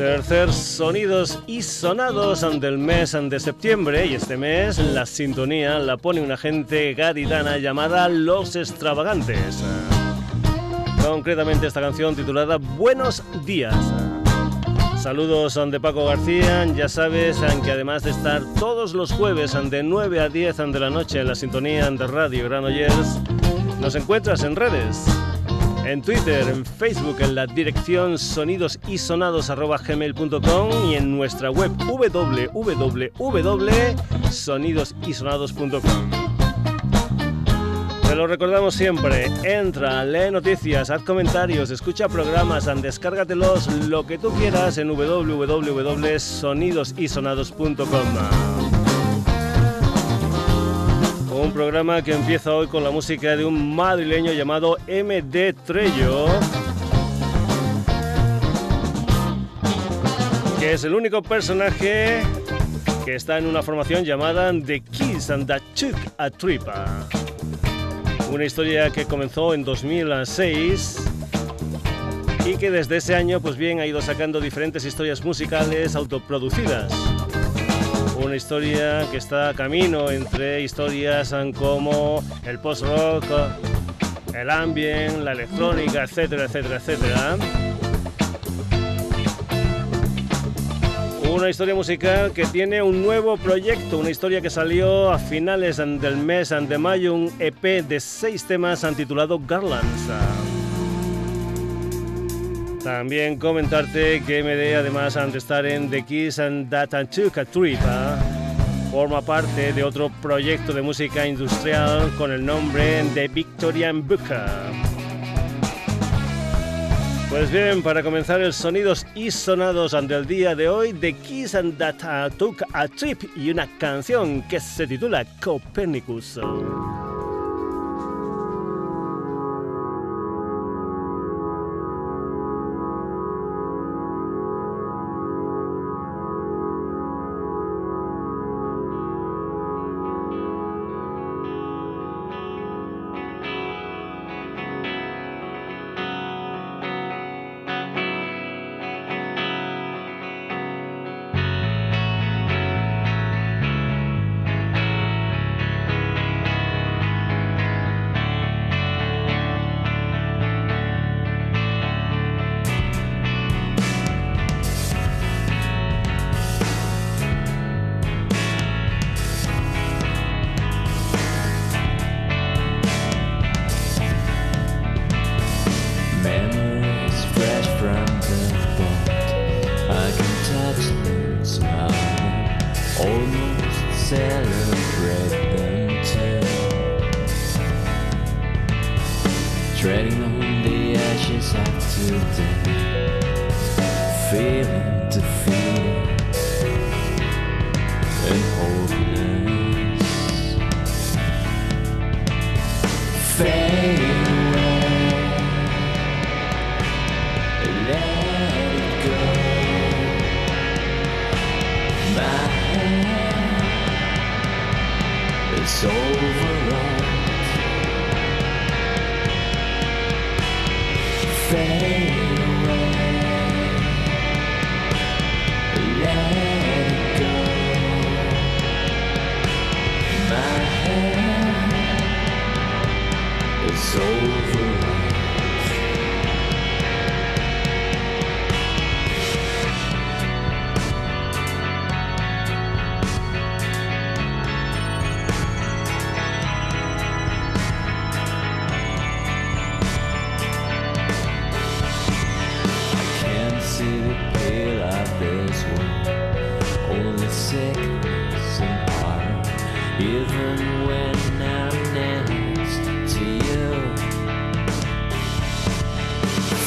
Tercer sonidos y sonados del mes de septiembre y este mes la sintonía la pone una gente gaditana llamada Los Extravagantes. Concretamente esta canción titulada Buenos días. Saludos de Paco García, ya sabes que además de estar todos los jueves de 9 a 10 de la noche en la sintonía de Radio Granollers, nos encuentras en redes en Twitter, en Facebook, en la dirección sonidosisonados.gmail.com y en nuestra web www.sonidosysonados.com. Te lo recordamos siempre, entra, lee noticias, haz comentarios, escucha programas, descárgatelos, lo que tú quieras en www.sonidosysonados.com un programa que empieza hoy con la música de un madrileño llamado MD Trello, que es el único personaje que está en una formación llamada The Kiss and the Chuck a Tripa. Una historia que comenzó en 2006 y que desde ese año pues bien ha ido sacando diferentes historias musicales autoproducidas. Una historia que está a camino entre historias como el post-rock, el ambient, la electrónica, etcétera, etcétera, etcétera. Una historia musical que tiene un nuevo proyecto, una historia que salió a finales del mes de mayo, un EP de seis temas titulado Garlands. También comentarte que MD, además de estar en The Kiss and That and Trip, forma parte de otro proyecto de música industrial con el nombre de Victorian Booker. Pues bien, para comenzar el sonidos y sonados del día de hoy, The Kiss and That Took a Trip y una canción que se titula Copernicus.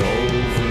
over.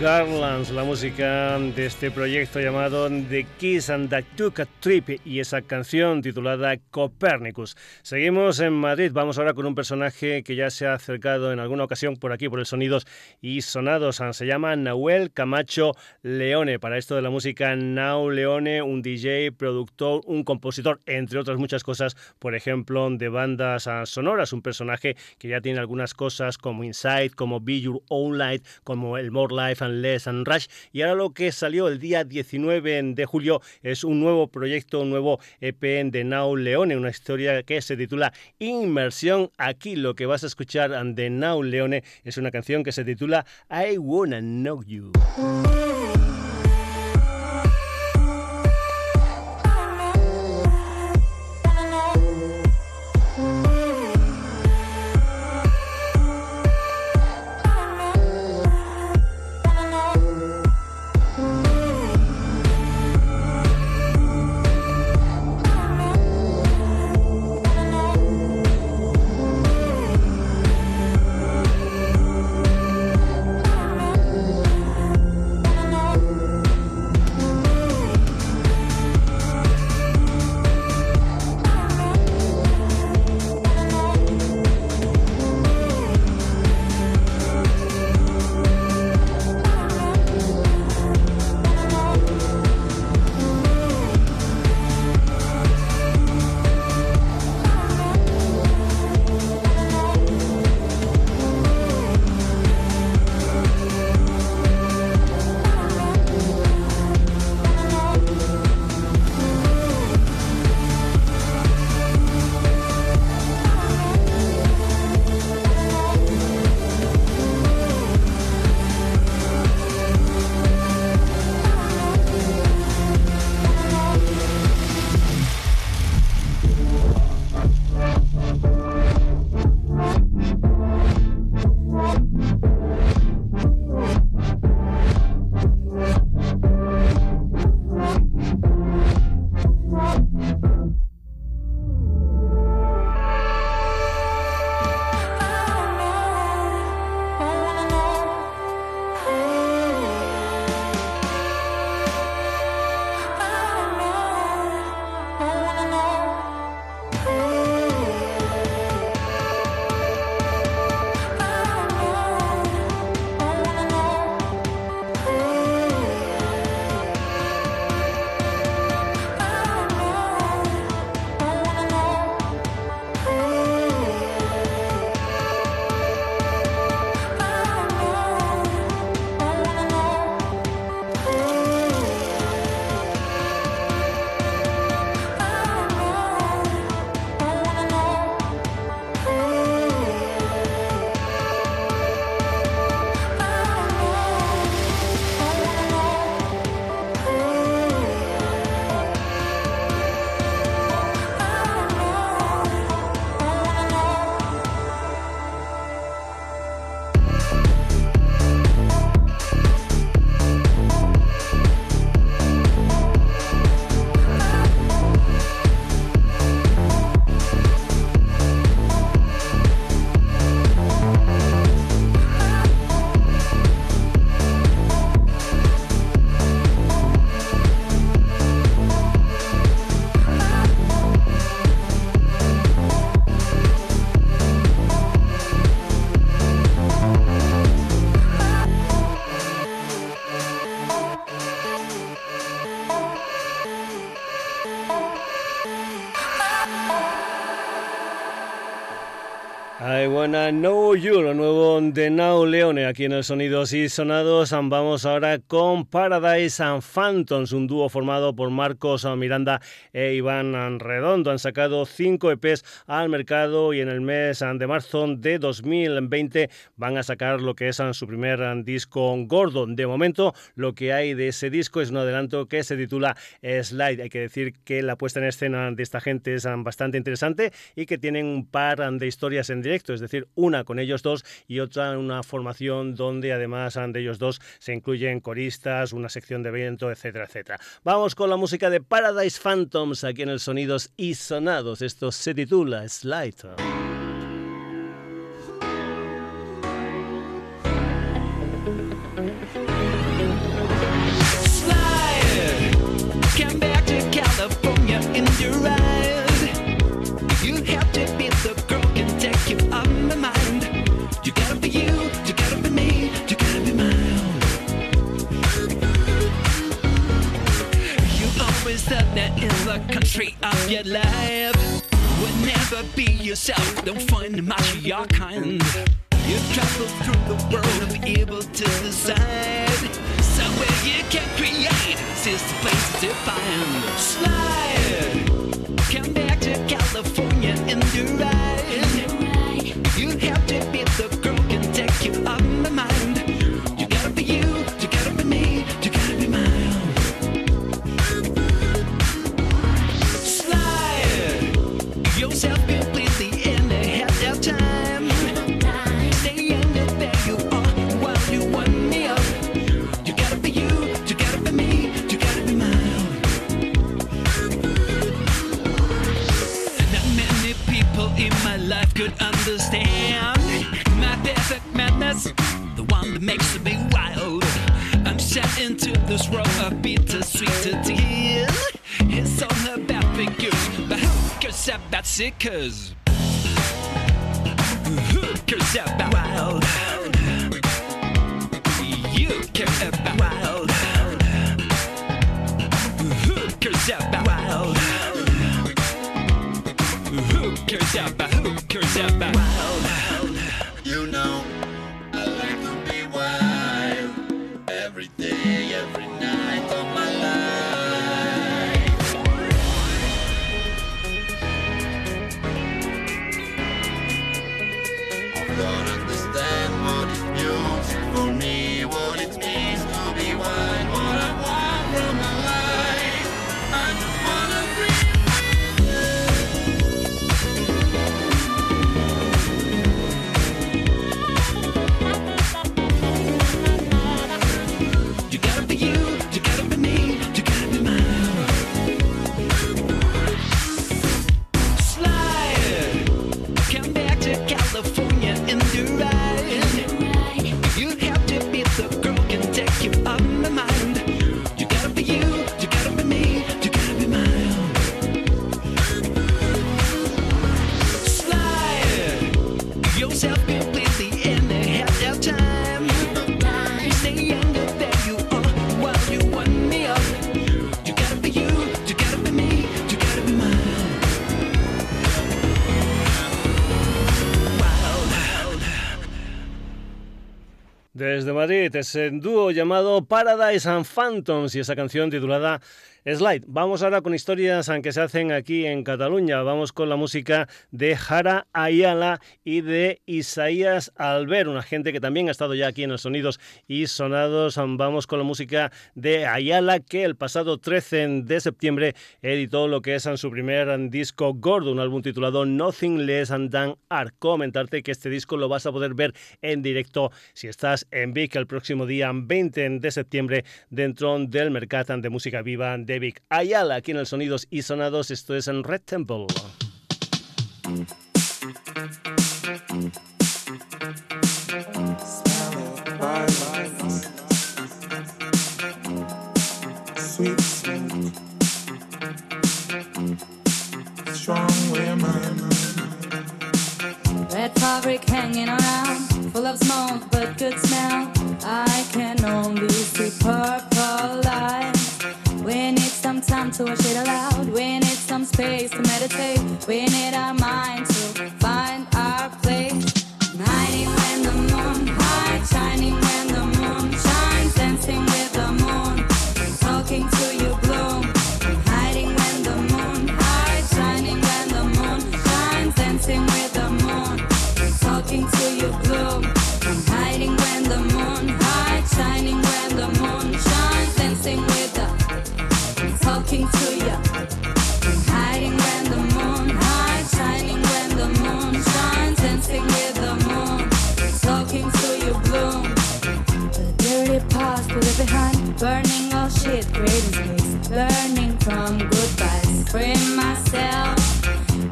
Garlands, la música de este proyecto llamado The Kiss and the Took a Trip y esa canción titulada Copernicus. Seguimos en Madrid, vamos ahora con un personaje que ya se ha acercado en alguna ocasión por aquí, por el Sonidos y Sonados. Se llama Nahuel Camacho Leone. Para esto de la música, Nau Leone, un DJ, productor, un compositor, entre otras muchas cosas, por ejemplo, de bandas sonoras. Un personaje que ya tiene algunas cosas como Inside, como Be Your Own Light, como el More Life And Rush. Y ahora lo que salió el día 19 de julio es un nuevo proyecto, un nuevo EP de Now Leone, una historia que se titula Inmersión. Aquí lo que vas a escuchar de Now Leone es una canción que se titula I Wanna Know You. Aquí en el Sonidos y Sonados. Vamos ahora con Paradise and Phantoms, un dúo formado por Marcos Miranda e Iván Redondo. Han sacado cinco EPs al mercado y en el mes de marzo de 2020 van a sacar lo que es su primer disco gordo. De momento, lo que hay de ese disco es un adelanto que se titula Slide. Hay que decir que la puesta en escena de esta gente es bastante interesante y que tienen un par de historias en directo, es decir, una con ellos dos y otra una formación donde además de ellos dos se incluyen coristas, una sección de viento, etcétera, etcétera. Vamos con la música de Paradise Phantoms aquí en el Sonidos y Sonados. Esto se titula Slide. Country of your life would never be yourself. Don't find much of your kind. You travel through the world and be able to decide somewhere you can create. This the place to find. Slide, come back to California in the ride. You have to be the girl can take you on others from a bittersweet deal. It's all about figures, but hookers about sickers. Hookers about Desde Madrid es el dúo llamado Paradise and Phantoms y esa canción titulada Slide. Vamos ahora con historias que se hacen aquí en Cataluña. Vamos con la música de Jara Ayala y de Isaías Albert, una gente que también ha estado ya aquí en los sonidos y sonados. Vamos con la música de Ayala que el pasado 13 de septiembre editó lo que es su primer disco gordo, un álbum titulado Nothing Less Than Art. Comentarte que este disco lo vas a poder ver en directo si estás en Vic el próximo día 20 de septiembre dentro del Mercat de Música Viva Vic. Ayala aquí en el Sonidos y Sonados, esto es en Red Temple. Red fabric hanging around, full of smoke but good smell. I can only see purple time to watch it aloud. We need some space to meditate. We need our mind to find our place. Hiding when the moon hides, shining Burning all shit, creating space. Learning from goodbyes. Free myself.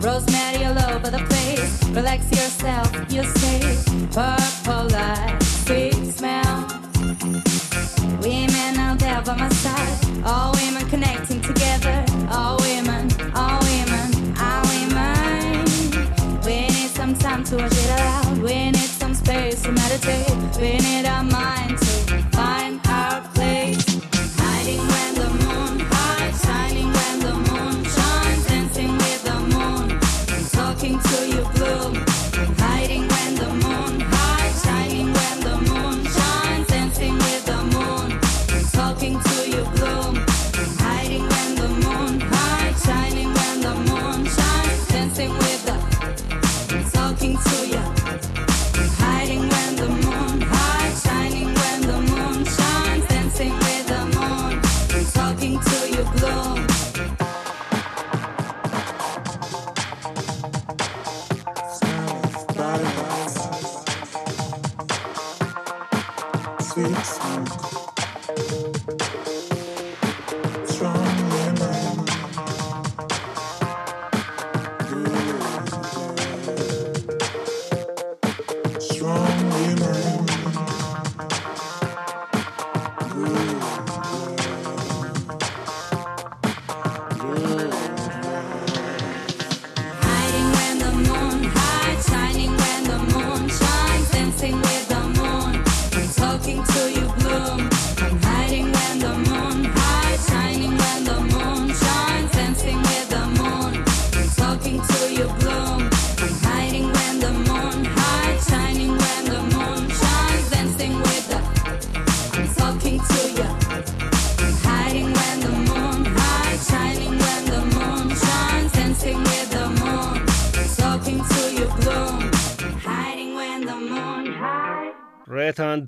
Rosemary all over the place. Relax yourself, you say. Purple light, sweet smell. Women out there by my side. All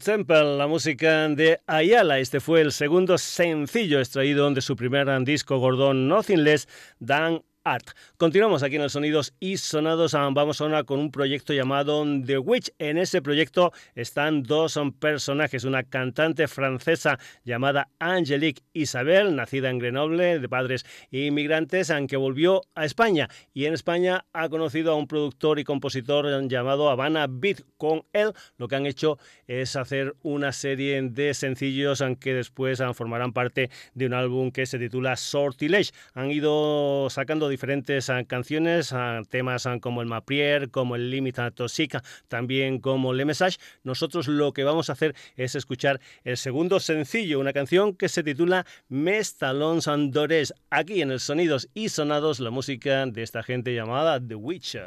Temple, la música de Ayala. Este fue el segundo sencillo extraído de su primer disco Gordon Nothing Less Than Art. Continuamos aquí en los sonidos y sonados. Ah, vamos ahora con un proyecto llamado The Witch. En ese proyecto están dos personajes, una cantante francesa llamada Angelique Isabel, nacida en Grenoble, de padres inmigrantes, aunque volvió a España. Y en España ha conocido a un productor y compositor llamado Habana Beat. Con él lo que han hecho es hacer una serie de sencillos aunque después ah, formarán parte de un álbum que se titula Sortilege. Han ido sacando diferentes ah, canciones, ah, temas ah, como el Maprier, como el Limita Toxica, también como Le Message. Nosotros lo que vamos a hacer es escuchar el segundo sencillo, una canción que se titula Mes Talons Andores. Aquí en el Sonidos y Sonados, la música de esta gente llamada The Witcher.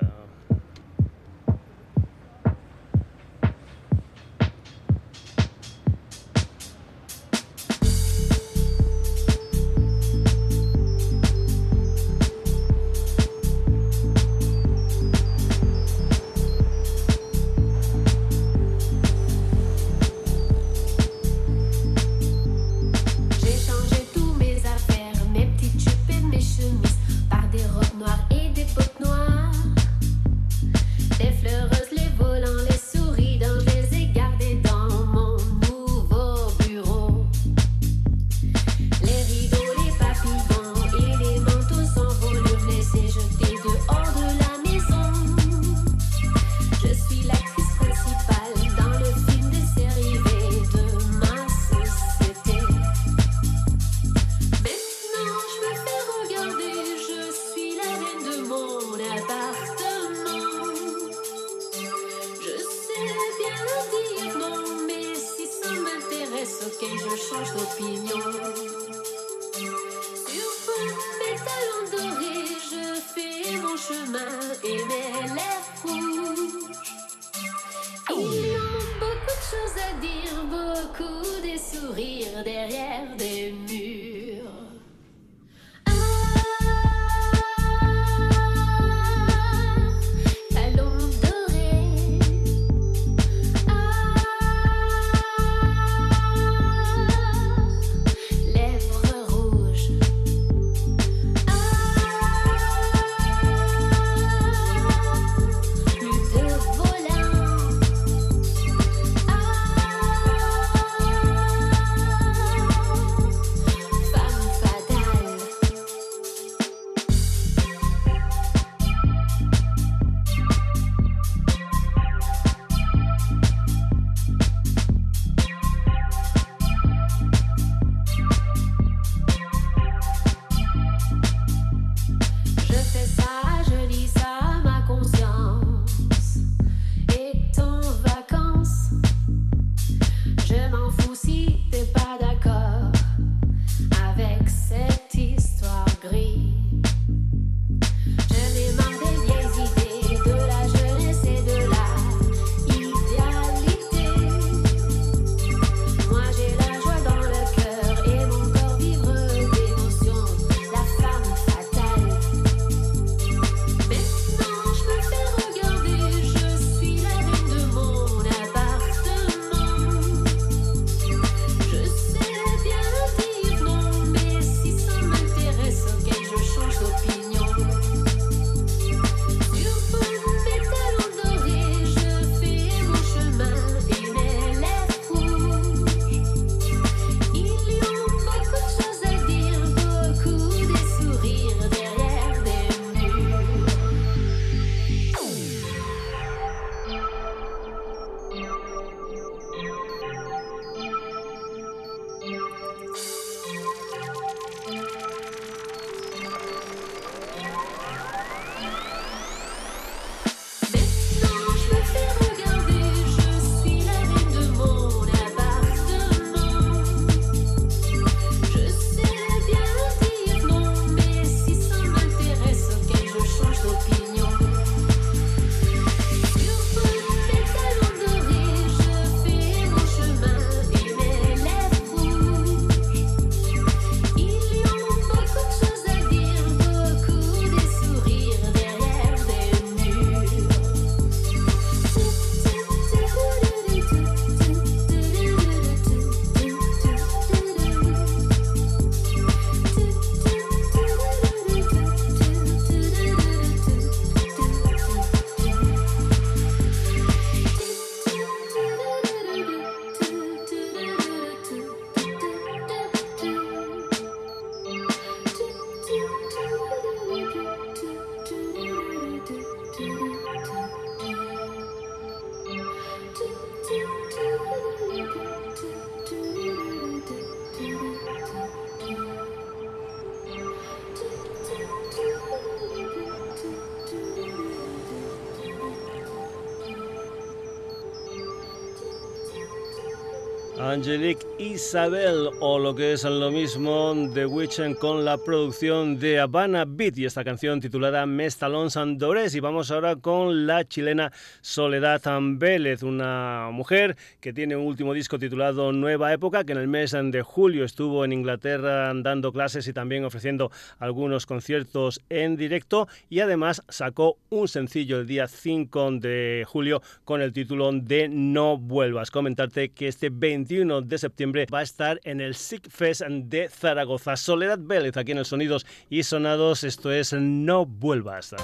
öncelik Isabel o lo que es lo mismo The Witch con la producción de Habana Beat y esta canción titulada Mestalón Sandores y vamos ahora con la chilena Soledad Vélez, una mujer que tiene un último disco titulado Nueva Época que en el mes de julio estuvo en Inglaterra dando clases y también ofreciendo algunos conciertos en directo y además sacó un sencillo el día 5 de julio con el título de No vuelvas. Comentarte que este 21 de septiembre va a estar en el Sick Fest de Zaragoza. Soledad Vélez aquí en el Sonidos y Sonados. Esto es No Vuelvas.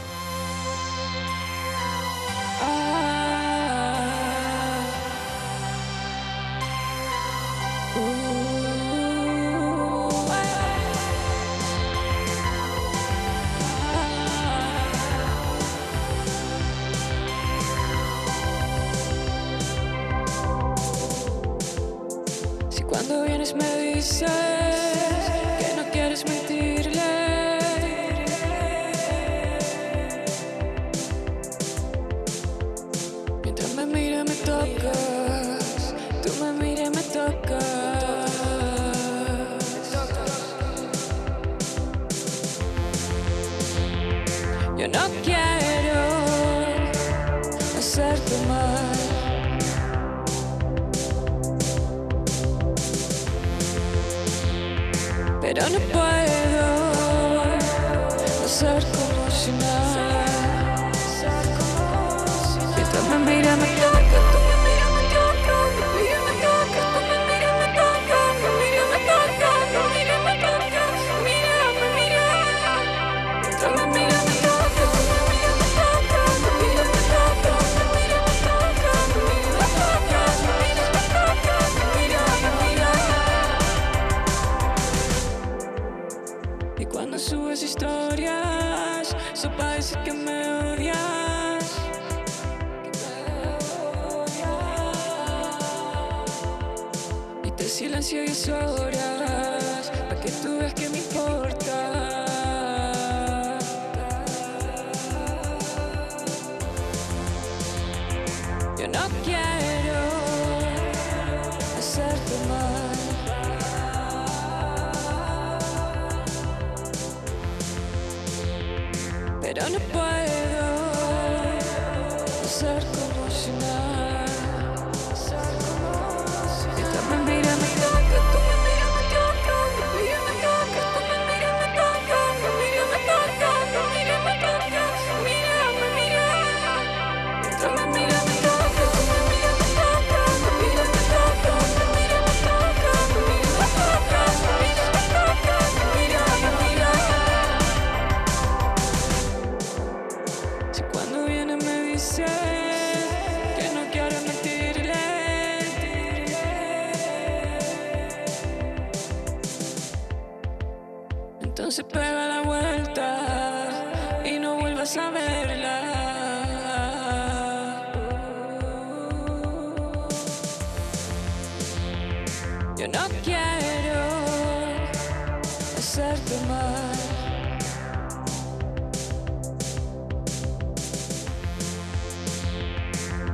sırtıma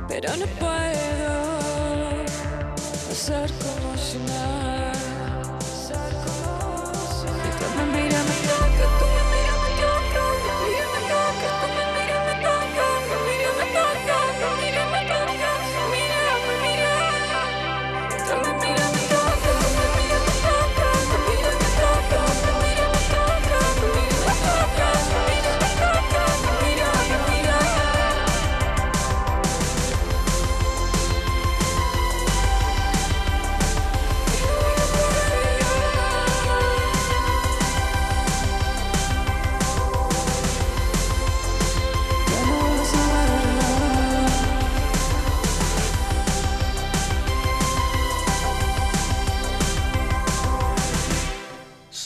Pero no puedo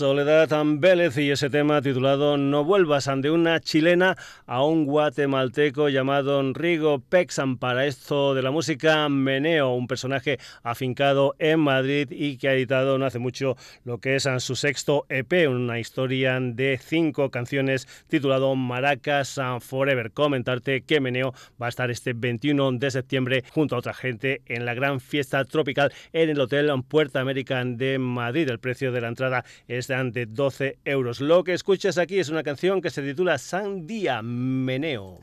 Soledad Vélez y ese tema titulado No vuelvas, de una chilena a un guatemalteco llamado Rigo Pexan para esto de la música Meneo, un personaje afincado en Madrid y que ha editado no hace mucho lo que es su sexto EP, una historia de cinco canciones titulado Maracas Forever. Comentarte que Meneo va a estar este 21 de septiembre junto a otra gente en la gran fiesta tropical en el Hotel Puerta American de Madrid. El precio de la entrada es de 12 euros. Lo que escuchas aquí es una canción que se titula Sandía Meneo.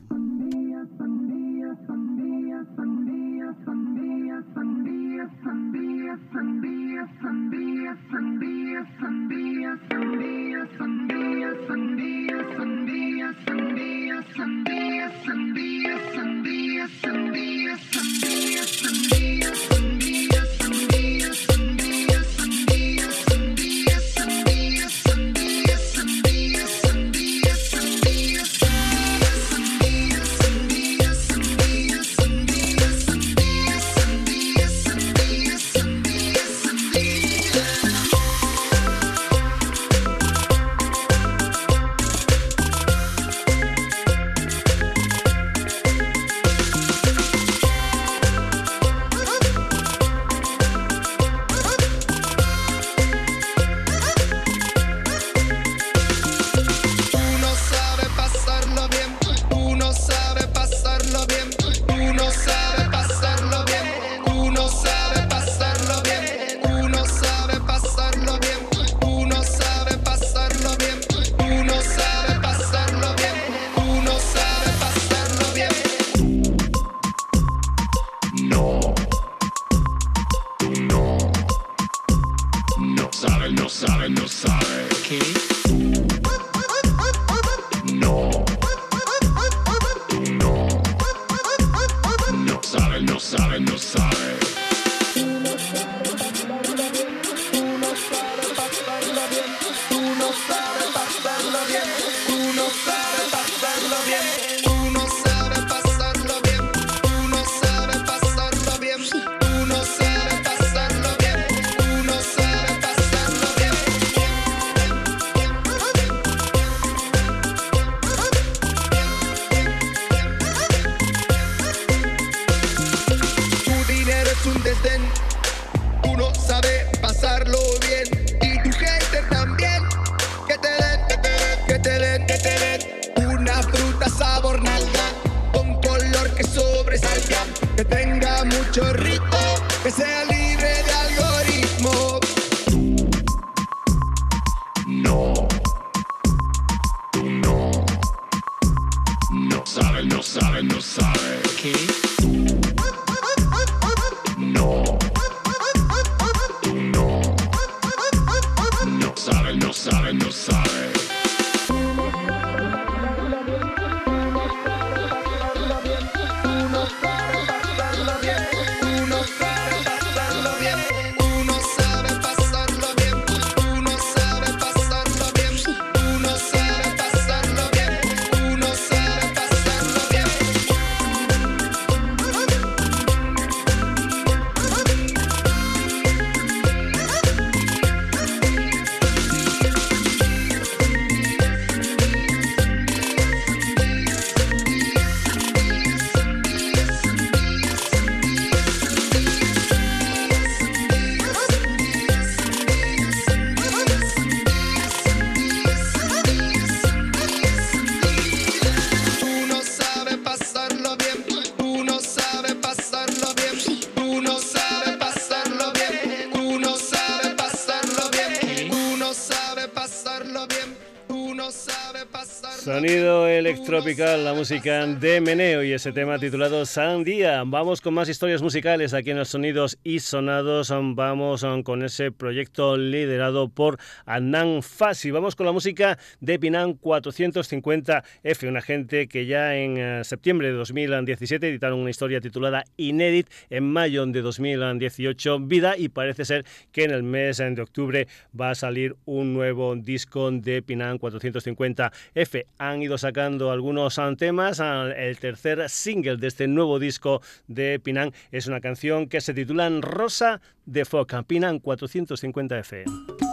Tropical, la música de Meneo y ese tema titulado Sandía. Vamos con más historias musicales aquí en los Sonidos y Sonados. Vamos con ese proyecto liderado por Anán Fasi. Vamos con la música de Pinan 450F, una gente que ya en eh, septiembre de 2017 editaron una historia titulada Inédit en mayo de 2018 Vida y parece ser que en el mes de octubre va a salir un nuevo disco de Pinan 450F. Han ido sacando algunos algunos temas. El tercer single de este nuevo disco de Pinan es una canción que se titula Rosa de Foca, Pinan 450F.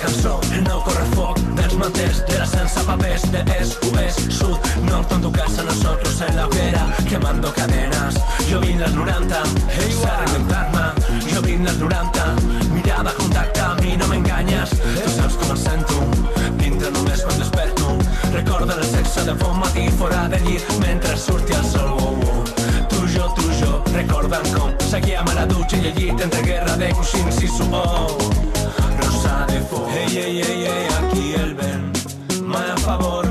Cançó, el nou correfoc dels manters, de la sense papers, de est, oest, sud, nord, en tu casa, nosotros en la hoguera, quemando cadenas. Jo vinc als 90, hey, a reinventar-me, jo vinc als 90, mirada, contacte, a mi no m'enganyes, tu saps com em sento, dintre només quan desperto, recorda el sexe de bon matí fora del llit, mentre surti el sol, oh, oh. Tu, jo, tu, jo, recordant com seguíem a la dutxa i al llit entre guerra de coixins i suor. Foc, ei, ei, ei, ei, aquí el vent, mai a favor,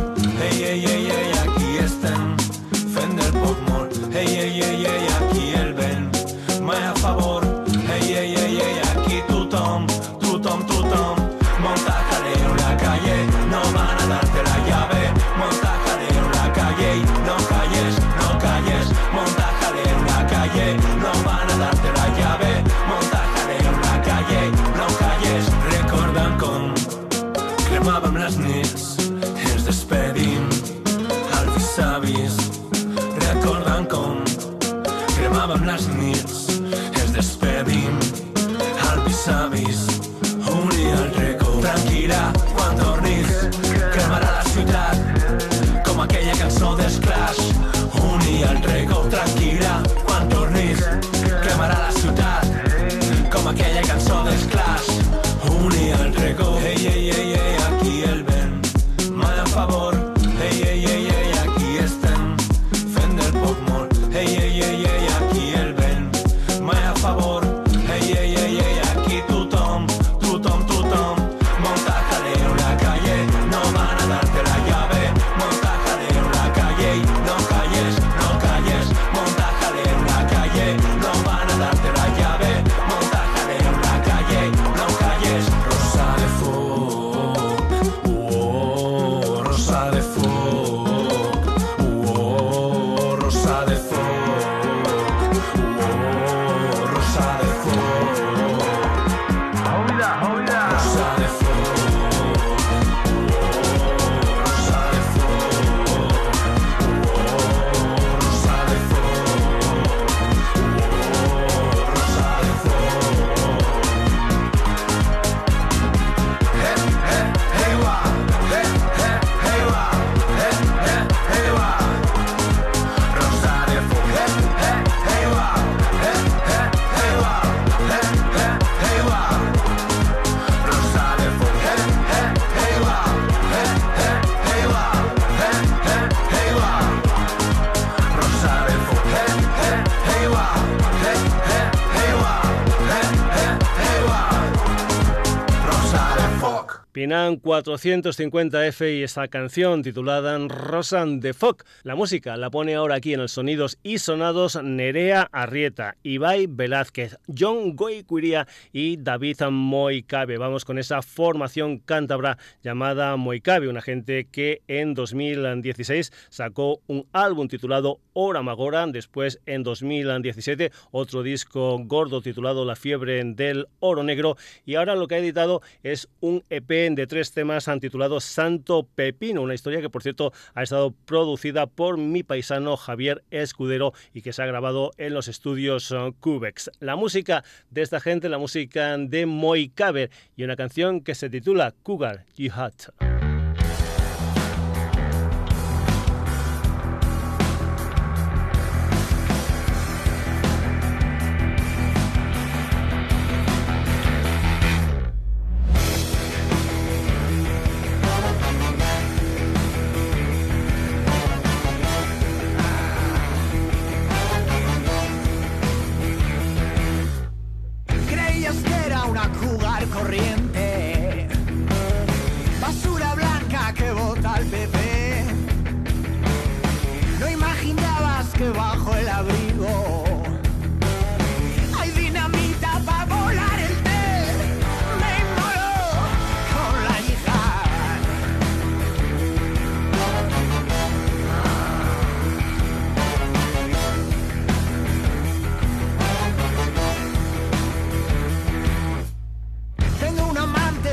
foc. Pinan 450F y esta canción titulada Rosan de Foc. La música la pone ahora aquí en el Sonidos y Sonados Nerea Arrieta, Ibai Velázquez, John Goicuiría y David Moicabe. Vamos con esa formación cántabra llamada Moicabe, una gente que en 2016 sacó un álbum titulado Hora Magora, después en 2017 otro disco gordo titulado La fiebre del oro negro y ahora lo que ha editado es un EP de tres temas titulado Santo Pepino, una historia que por cierto ha estado producida por mi paisano Javier Escudero y que se ha grabado en los estudios eh, Cubex. La música de esta gente, la música de Moicabe y una canción que se titula Cougar Jihad.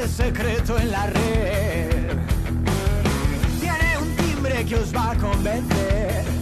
Secreto en la red. Tiene un timbre que os va a convencer.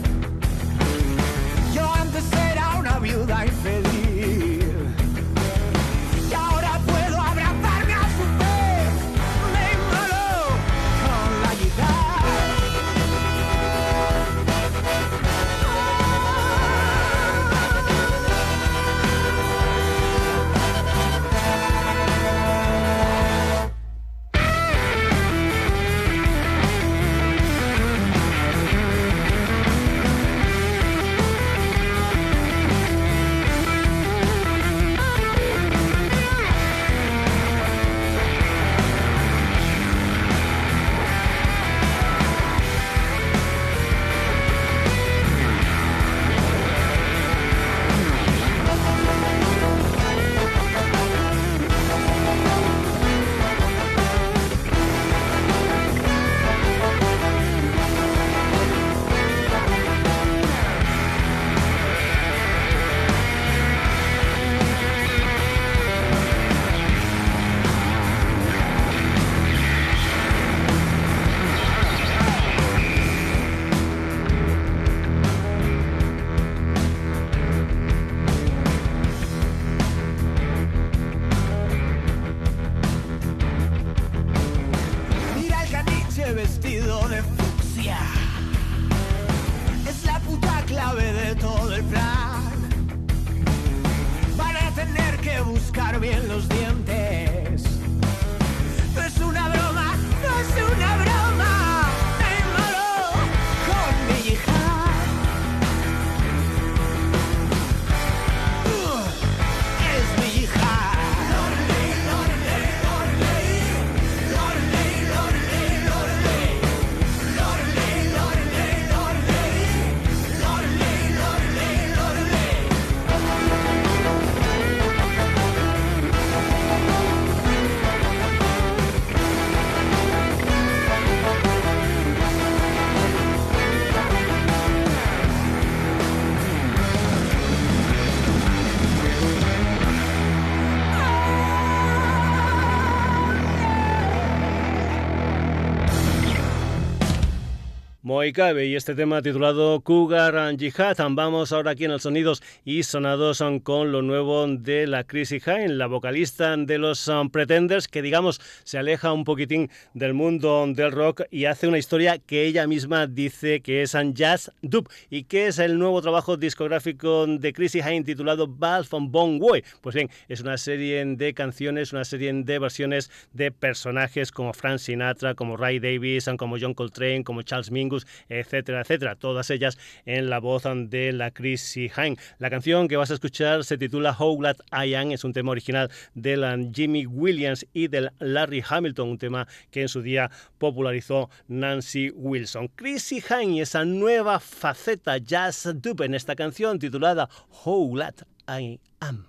Y este tema titulado Cougar and Jihad. Vamos ahora aquí en los sonidos y sonados con lo nuevo de la Chrissy Hine, la vocalista de los um, Pretenders, que digamos se aleja un poquitín del mundo del rock y hace una historia que ella misma dice que es un jazz dub y que es el nuevo trabajo discográfico de Chrissy Hine titulado Ball from Bon Way. Pues bien, es una serie de canciones, una serie de versiones de personajes como Frank Sinatra, como Ray Davis, como John Coltrane, como Charles Mingus etcétera, etcétera. Todas ellas en la voz de la Chrissy Hine. La canción que vas a escuchar se titula How Glad I Am, es un tema original de la Jimmy Williams y del Larry Hamilton, un tema que en su día popularizó Nancy Wilson. Chrissy Hine y esa nueva faceta jazz dub en esta canción titulada How Glad I Am.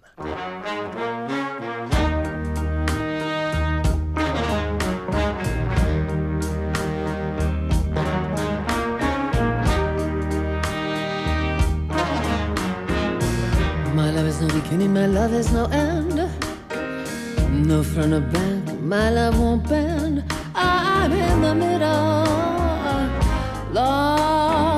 Beginning, my love is no end. No front or back, my love won't bend. I'm in the middle, lost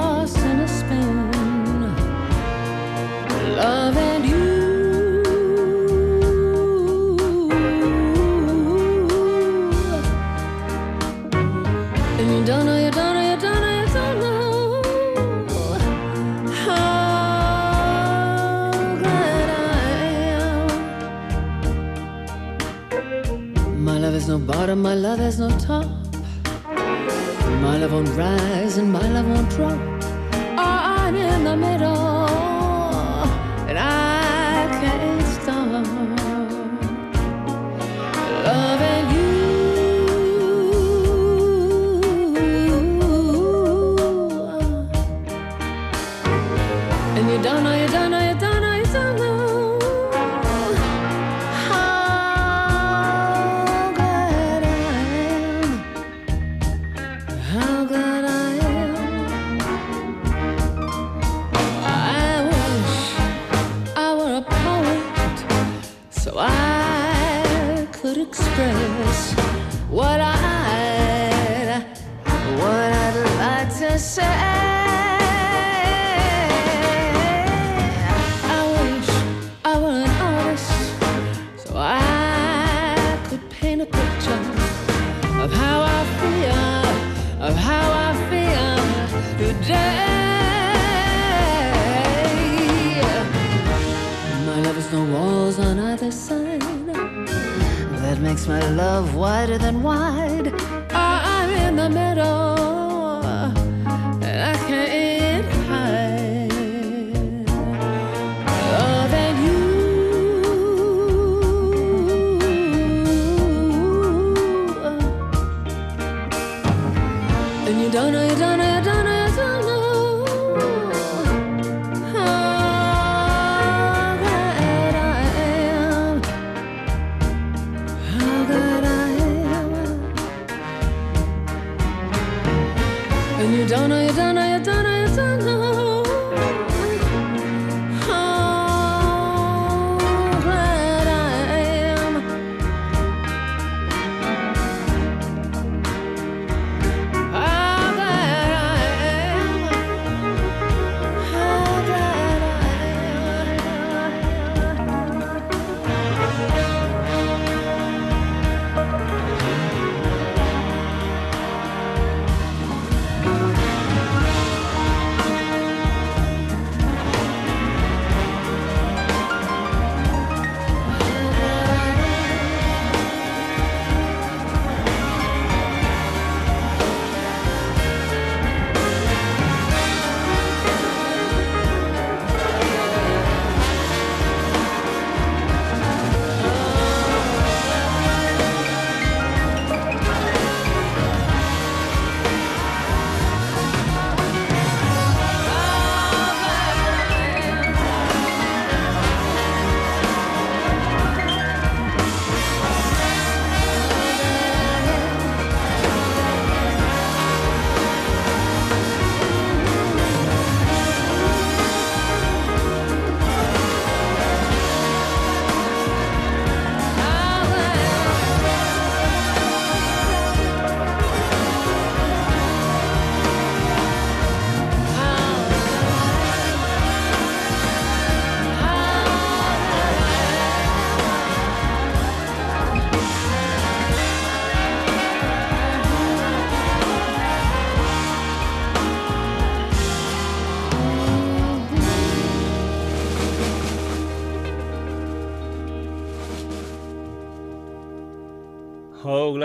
no bottom, my love has no top. My love won't rise and my love won't drop. I'm in the middle,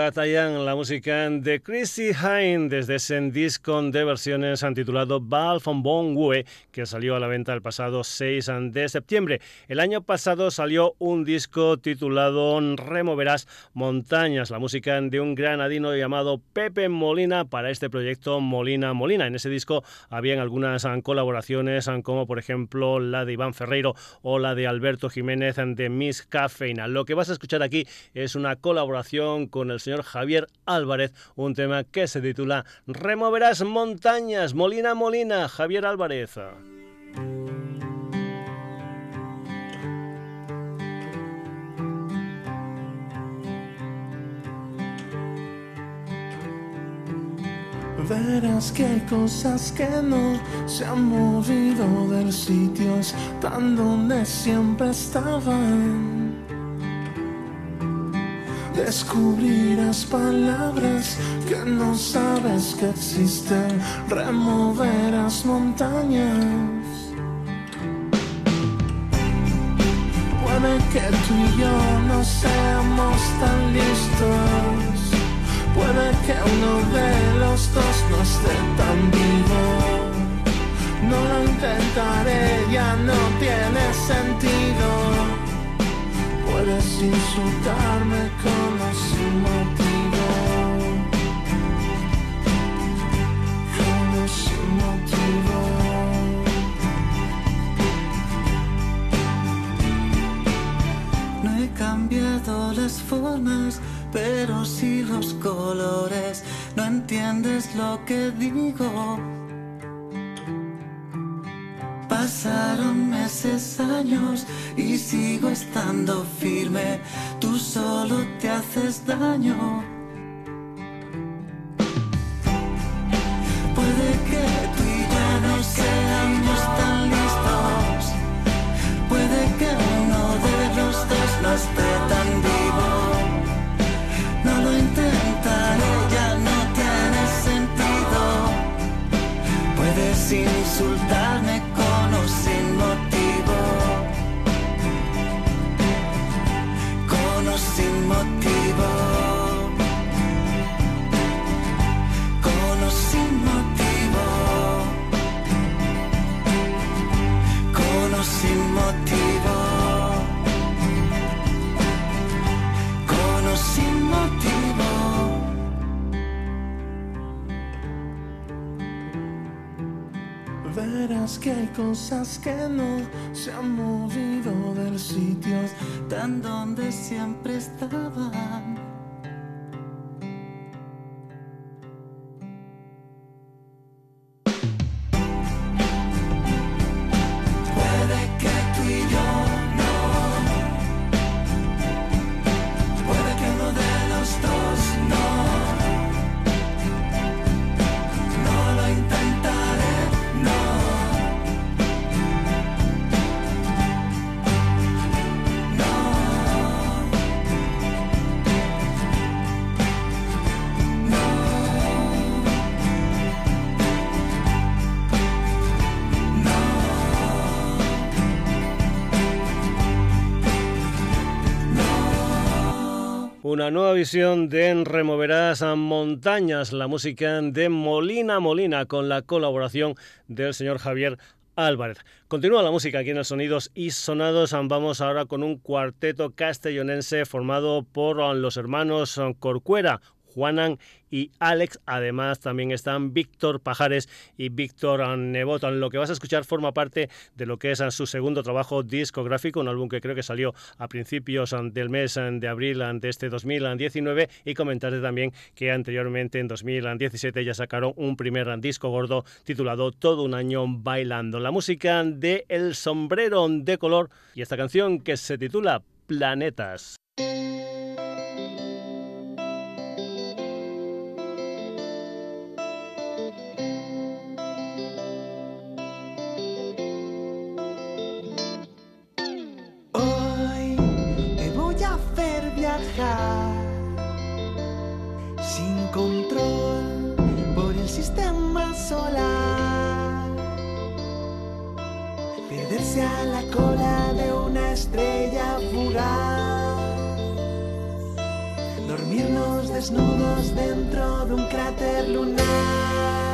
Oh, Glad I Am, la música de Chrissy Hine desde ese disco de versiones titulado Val von Bon Wue que salió a la venta el pasado 6 de septiembre. El año pasado salió un disco titulado Removerás Montañas, la música de un granadino llamado Pepe Molina para este proyecto Molina Molina. En ese disco habían algunas colaboraciones como por ejemplo la de Iván Ferreiro o la de Alberto Jiménez de Miss Cafeína. Lo que vas a escuchar aquí es una colaboración con el señor Javier Álvarez, un tema que se titula Removerás montañas, Molina Molina, Javier Álvarez. Verás que hay cosas que no se han movido del sitio, están donde siempre estaban. Descubrirás palabras que no sabes que existen, removerás montañas. Puede que tú y yo no seamos tan listos, puede que uno de los dos no esté tan vivo. No lo intentaré, ya no tiene sentido. Puedes insultarme como sin motivo. Como sin motivo. No he cambiado las formas, pero sí los colores. No entiendes lo que digo. Pasaron meses, años y sigo estando firme. Tú solo te haces daño. Que hay cosas que no se han movido del sitio. Tan donde siempre estaban. Una nueva visión de Removerás a Montañas, la música de Molina Molina con la colaboración del señor Javier Álvarez. Continúa la música aquí en el Sonidos y Sonados. Vamos ahora con un cuarteto castellonense formado por los hermanos Corcuera, Juanan y Alex. Además, también están Víctor Pajares y Víctor Nebotan. Lo que vas a escuchar forma parte de lo que es su segundo trabajo discográfico, un álbum que creo que salió a principios del mes de abril de este 2019. Y comentarte también que anteriormente, en 2017, ya sacaron un primer disco gordo titulado Todo un año bailando. La música de El sombrero de color y esta canción que se titula Planetas. Sin control por el sistema solar. Perderse a la cola de una estrella fugaz. Dormir dormirnos desnudos dentro de un cráter lunar.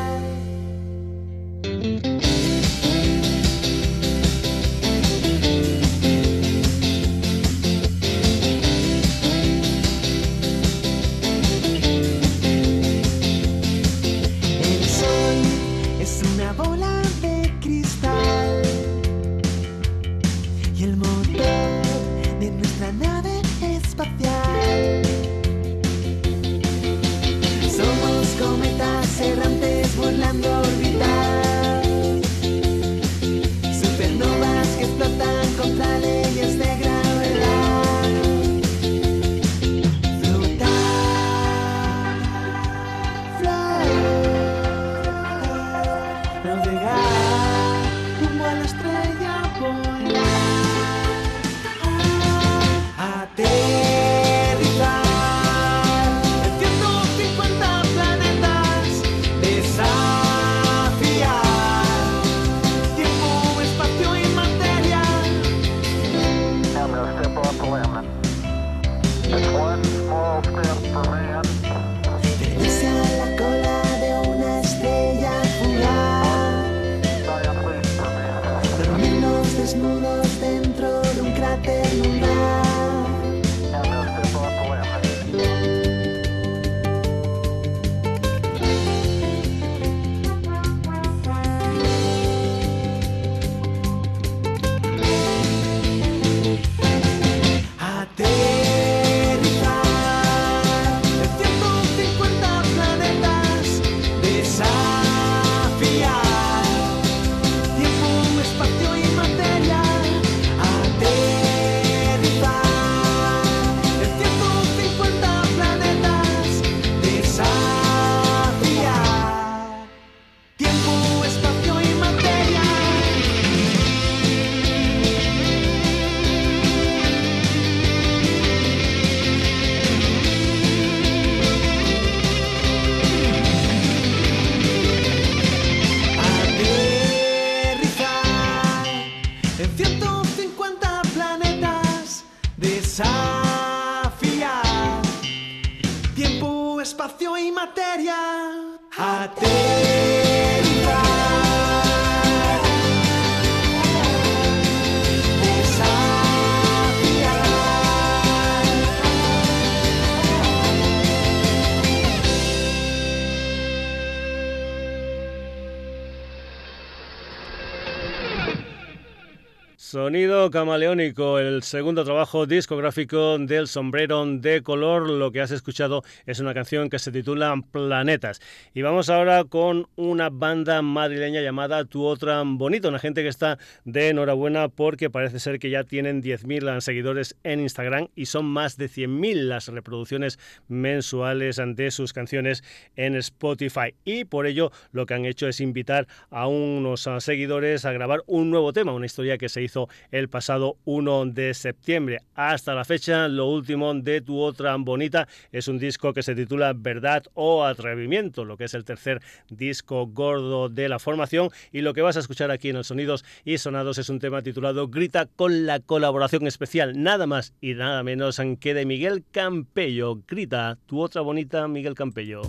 Camaleónico, el segundo trabajo discográfico del sombrero de color. Lo que has escuchado es una canción que se titula Planetas. Y vamos ahora con una banda madrileña llamada Tu Otra Bonito, una gente que está de enhorabuena porque parece ser que ya tienen 10.000 seguidores en Instagram y son más de 100.000 las reproducciones mensuales de sus canciones en Spotify. Y por ello lo que han hecho es invitar a unos ah, seguidores a grabar un nuevo tema, una historia que se hizo el pasado 1 de septiembre. Hasta la fecha, lo último de Tu Otra Bonita es un disco que se titula Verdad o Atrevimiento, lo que es el tercer disco gordo de la formación. Y lo que vas a escuchar aquí en el Sonidos y Sonados es un tema titulado Grita con la colaboración especial, nada más y nada menos que de Miguel Campello. Grita, Tu Otra Bonita, Miguel Campello.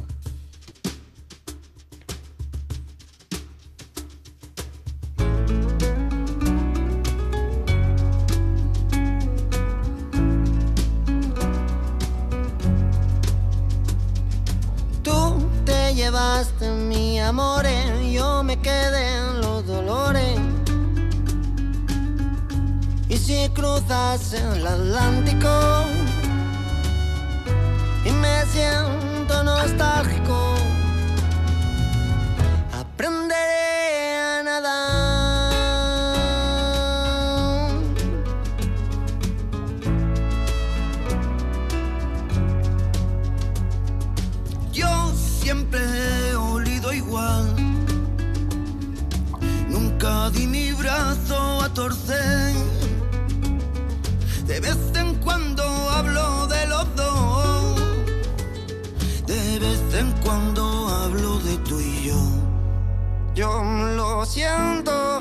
Te llevaste mi amor, eh, yo me quedé en los dolores. Y si cruzas el Atlántico y me siento nostálgico, aprenderé De vez en cuando hablo de los dos, de vez en cuando hablo de tú y yo. Yo lo siento,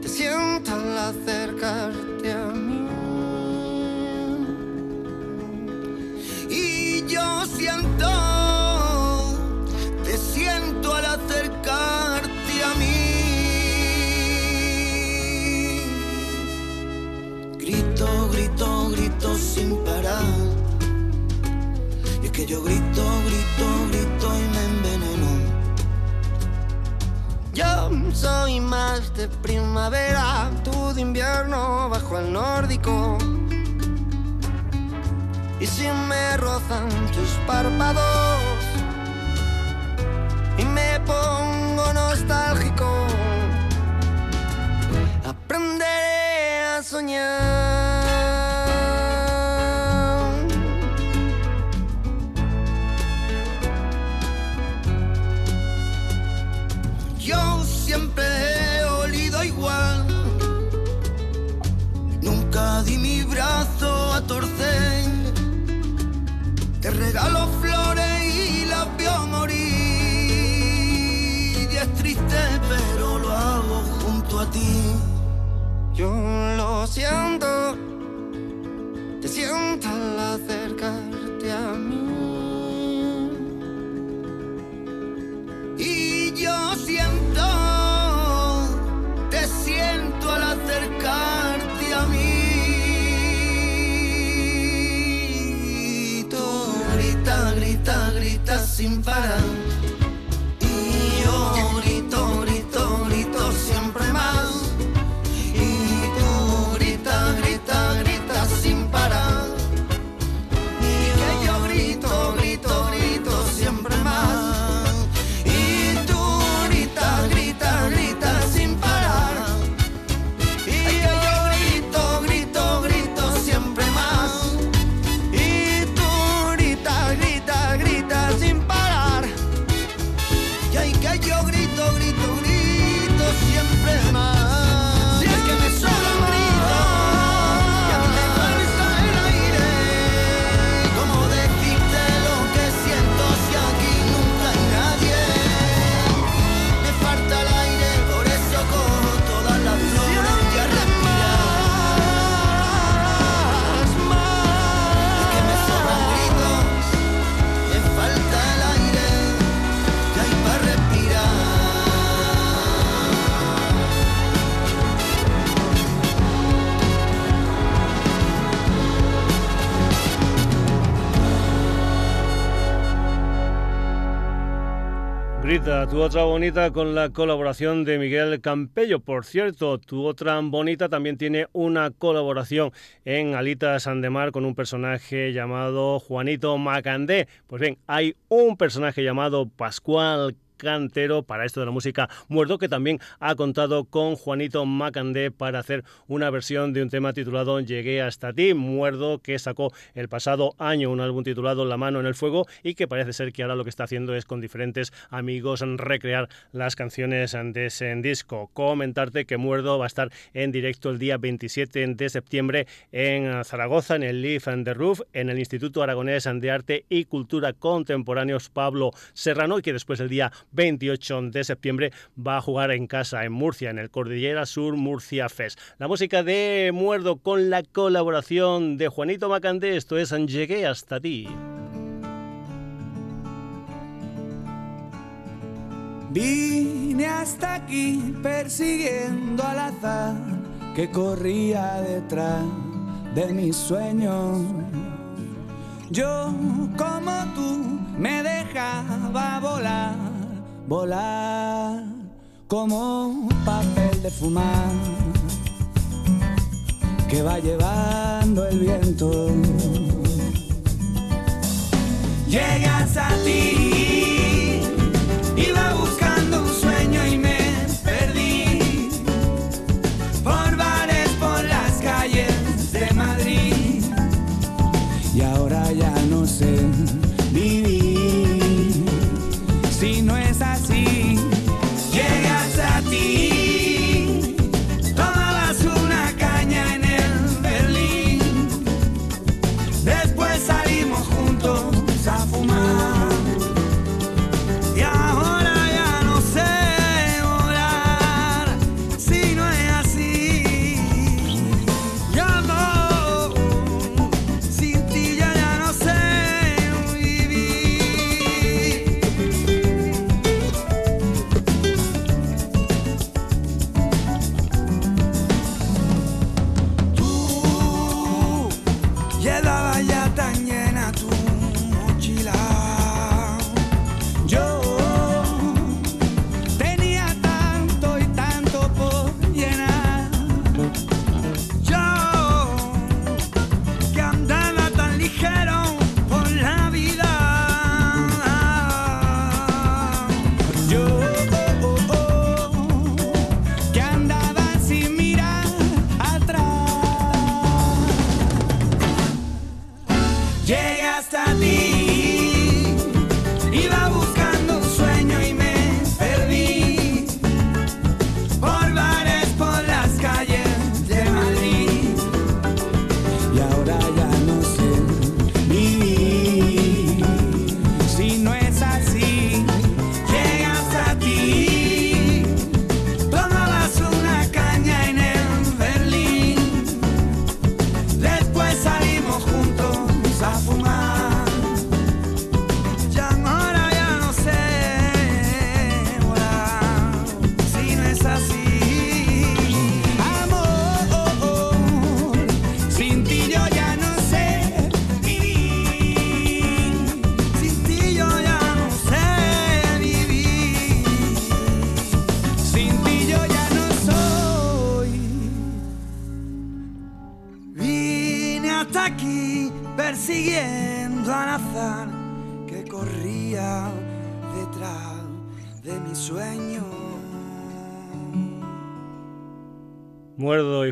te siento al acercarte a mí. Y yo siento, te siento al acercarte. sin parar. Y es que yo grito, grito, grito y me enveneno. Yo soy más de primavera, tú de invierno bajo el nórdico. Y si me rozan tus párpados y me pongo nostálgico, aprenderé a soñar. Te regalo flores y las veo morir. Y es triste, pero lo hago junto a ti. Yo lo siento. Te siento al acercarte a mí. Sin parar. Tu otra bonita con la colaboración de Miguel Campello. Por cierto, tu otra bonita también tiene una colaboración en Alitas Andemar con un personaje llamado Juanito Macandé. Pues bien, hay un personaje llamado Pascual cantero para esto de la música muerto que también ha contado con Juanito Macandé para hacer una versión de un tema titulado Llegué hasta ti, muerdo que sacó el pasado año un álbum titulado La mano en el fuego y que parece ser que ahora lo que está haciendo es con diferentes amigos recrear las canciones de ese disco. Comentarte que Muerdo va a estar en directo el día 27 de septiembre en Zaragoza, en el Leaf and the Roof, en el Instituto Aragonés de Arte y Cultura Contemporáneos Pablo Serrano y que después el día 28 de septiembre va a jugar en casa en Murcia, en el Cordillera Sur Murcia Fest. La música de Muerdo con la colaboración de Juanito Macandé, esto es Llegué hasta ti. Vine hasta aquí persiguiendo al azar que corría detrás de mis sueños. Yo, como tú, me dejaba volar, volar como papel de fumar que va llevando el viento. Llegas a ti,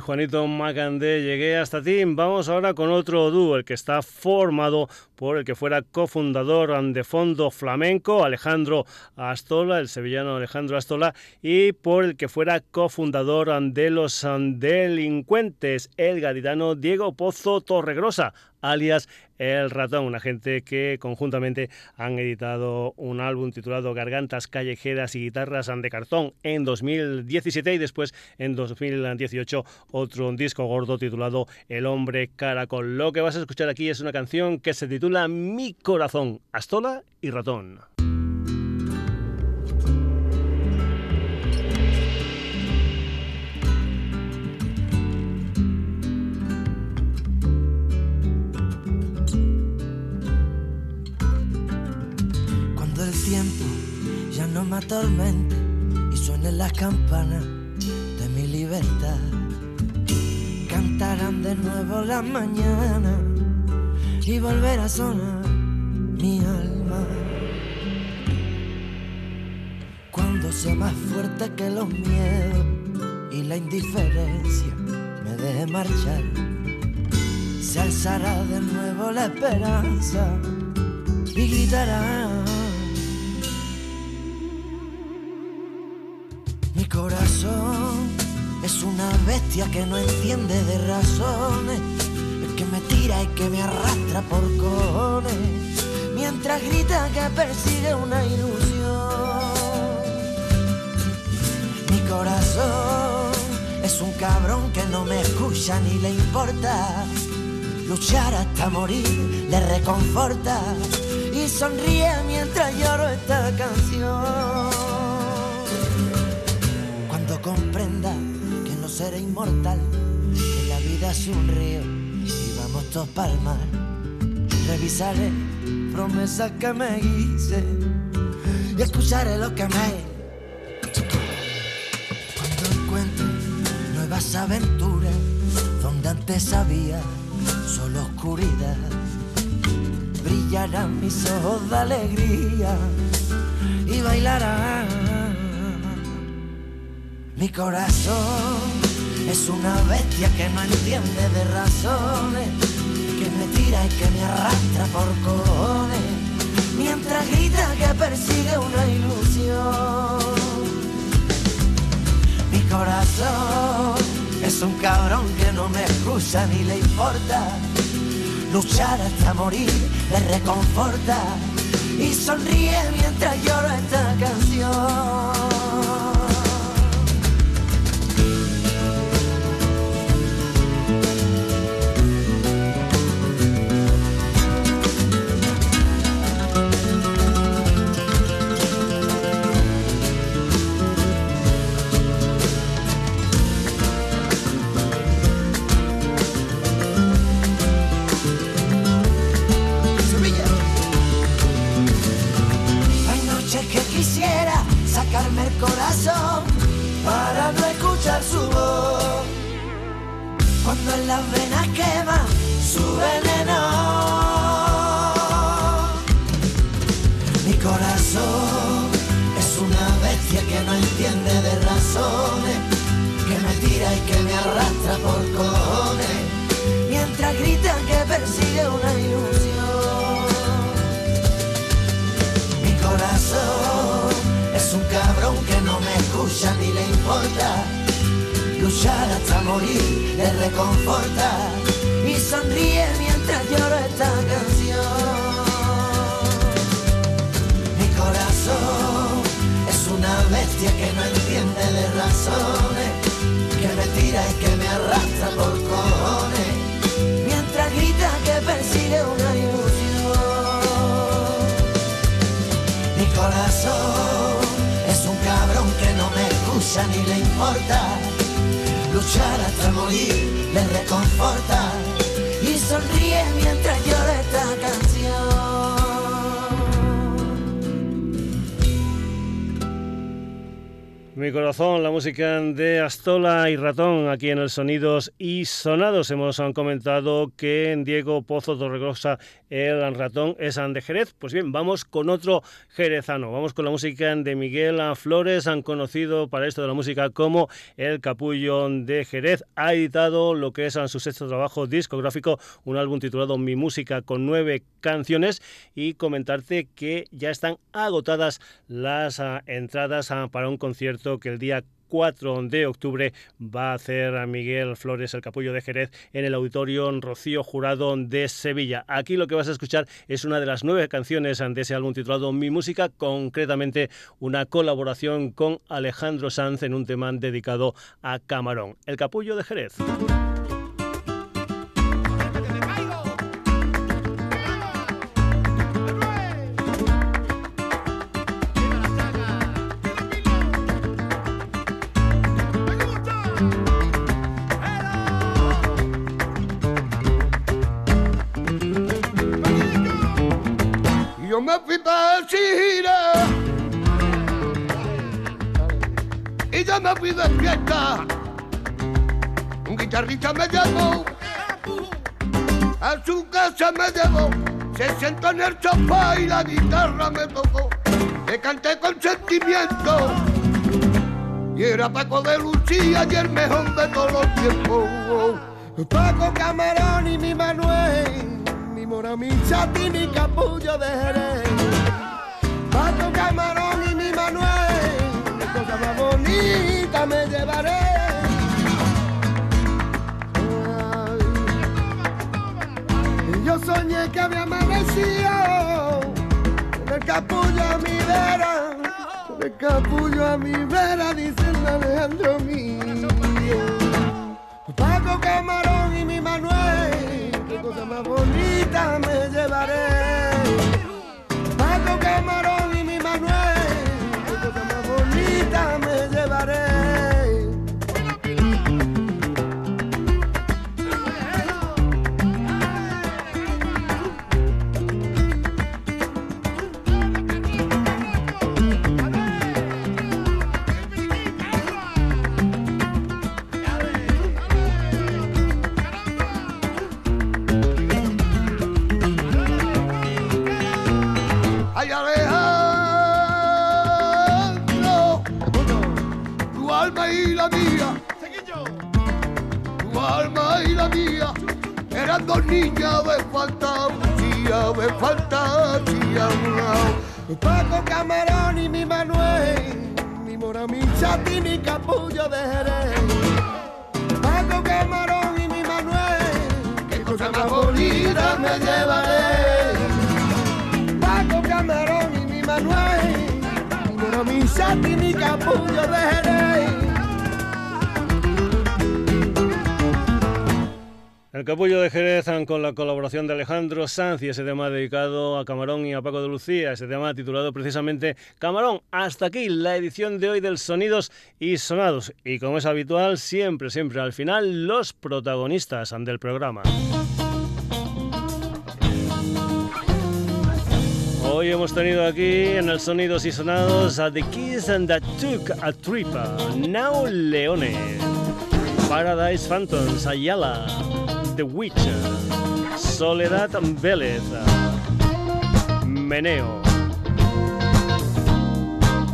Juanito Macandé, llegué hasta ti. Vamos ahora con otro dúo, el que está formado por el que fuera cofundador de Fondo Flamenco, Alejandro Astola, el sevillano Alejandro Astola, y por el que fuera cofundador de Los Delincuentes, el gaditano Diego Pozo Torregrosa alias El Ratón, una gente que conjuntamente han editado un álbum titulado Gargantas Callejeras y Guitarras de Cartón en 2017 y después en 2018 otro disco gordo titulado El Hombre Caracol. Lo que vas a escuchar aquí es una canción que se titula Mi Corazón, Astola y Ratón. No me atormente y suenen las campanas de mi libertad, cantarán de nuevo las mañanas y volver a sonar mi alma. Cuando sea más fuerte que los miedos y la indiferencia me deje marchar, se alzará de nuevo la esperanza y gritará. Corazón es una bestia que no entiende de razones, que me tira y que me arrastra por cojones, mientras grita que persigue una ilusión. Mi corazón es un cabrón que no me escucha ni le importa. Luchar hasta morir le reconforta y sonríe mientras lloro esta canción. Comprenda que no seré inmortal, que la vida es un río y vamos todos pa'l mar, revisaré promesas que me hice y escucharé lo que me cuando encuentre nuevas aventuras donde antes había solo oscuridad brillarán mis ojos de alegría y bailarán mi corazón es una bestia que no entiende de razones que me tira y que me arrastra por cojones mientras grita que persigue una ilusión mi corazón es un cabrón que no me escucha ni le importa. Luchar hasta morir le reconforta y sonríe mientras lloro esta canción. Las venas quema su veneno. Mi corazón es una bestia que no entiende de razones, que me tira y que me arrastra por cojones, mientras grita que persigue una ilusión. Mi corazón es un cabrón que no me escucha ni le importa. Hasta morir le reconforta y sonríe mientras lloro esta canción. Mi corazón es una bestia que no entiende de razones, que me tira y que me arrastra por cojones, mientras grita que persigue una ilusión. Mi corazón es un cabrón que no me escucha ni le importa. Luchar hasta morir le reconforta Mi corazón, la música de Astola y Ratón aquí en el Sonidos y Sonados. Hemos comentado que en Diego Pozo Torregrosa el ratón es de Jerez. Pues bien, vamos con otro jerezano. Vamos con la música de Miguel Flores, han conocido para esto de la música como El Capullo de Jerez. Ha editado lo que es su sexto trabajo discográfico, un álbum titulado Mi Música con nueve canciones y comentarte que ya están agotadas las ah, entradas ah, para un concierto que el día 4 de octubre va a hacer a Miguel Flores el capullo de Jerez en el auditorio Rocío Jurado de Sevilla. Aquí lo que vas a escuchar es una de las nueve canciones de ese álbum titulado Mi Música, concretamente una colaboración con Alejandro Sanz en un tema dedicado a Camarón, el capullo de Jerez. Un guitarrista me llamó, a su casa me llevó, se sentó en el sofá y la guitarra me tocó. Le canté con sentimiento y era Paco de Lucía y el mejor de todos los tiempos. Paco Camarón y mi Manuel mora, mi chati, mi capullo de Jerez. Me llevaré. Y yo soñé que había amanecido con el capullo a mi vera, con el capullo a mi vera, dice el Alejandro mío. Paco Camarón y mi Manuel qué cosa más bonita me llevaré. Paco Camarón Sanz y ese tema dedicado a Camarón y a Paco de Lucía, ese tema titulado precisamente Camarón. Hasta aquí la edición de hoy del Sonidos y Sonados. Y como es habitual, siempre, siempre al final, los protagonistas del programa. Hoy hemos tenido aquí en el Sonidos y Sonados a The Kiss and That Took a Trip, Now Leone, Paradise Phantoms, Ayala. The Witch, Soledad Vélez, Meneo,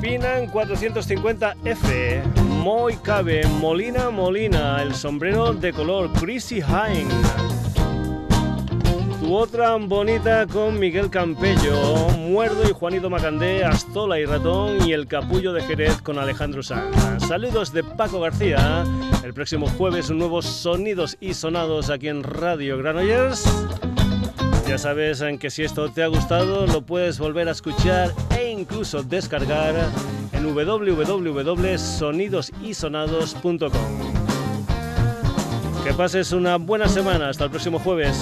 Pinan 450F, Moy Cabe, Molina Molina, El Sombrero de Color, Chrissy Hine. Otra bonita con Miguel Campello, Muerdo y Juanito Macandé, Astola y Ratón y El Capullo de Jerez con Alejandro Sanz. Saludos de Paco García. El próximo jueves nuevos sonidos y sonados aquí en Radio Granollers. Ya sabes en que si esto te ha gustado lo puedes volver a escuchar e incluso descargar en www.sonidosysonados.com. Que pases una buena semana. Hasta el próximo jueves.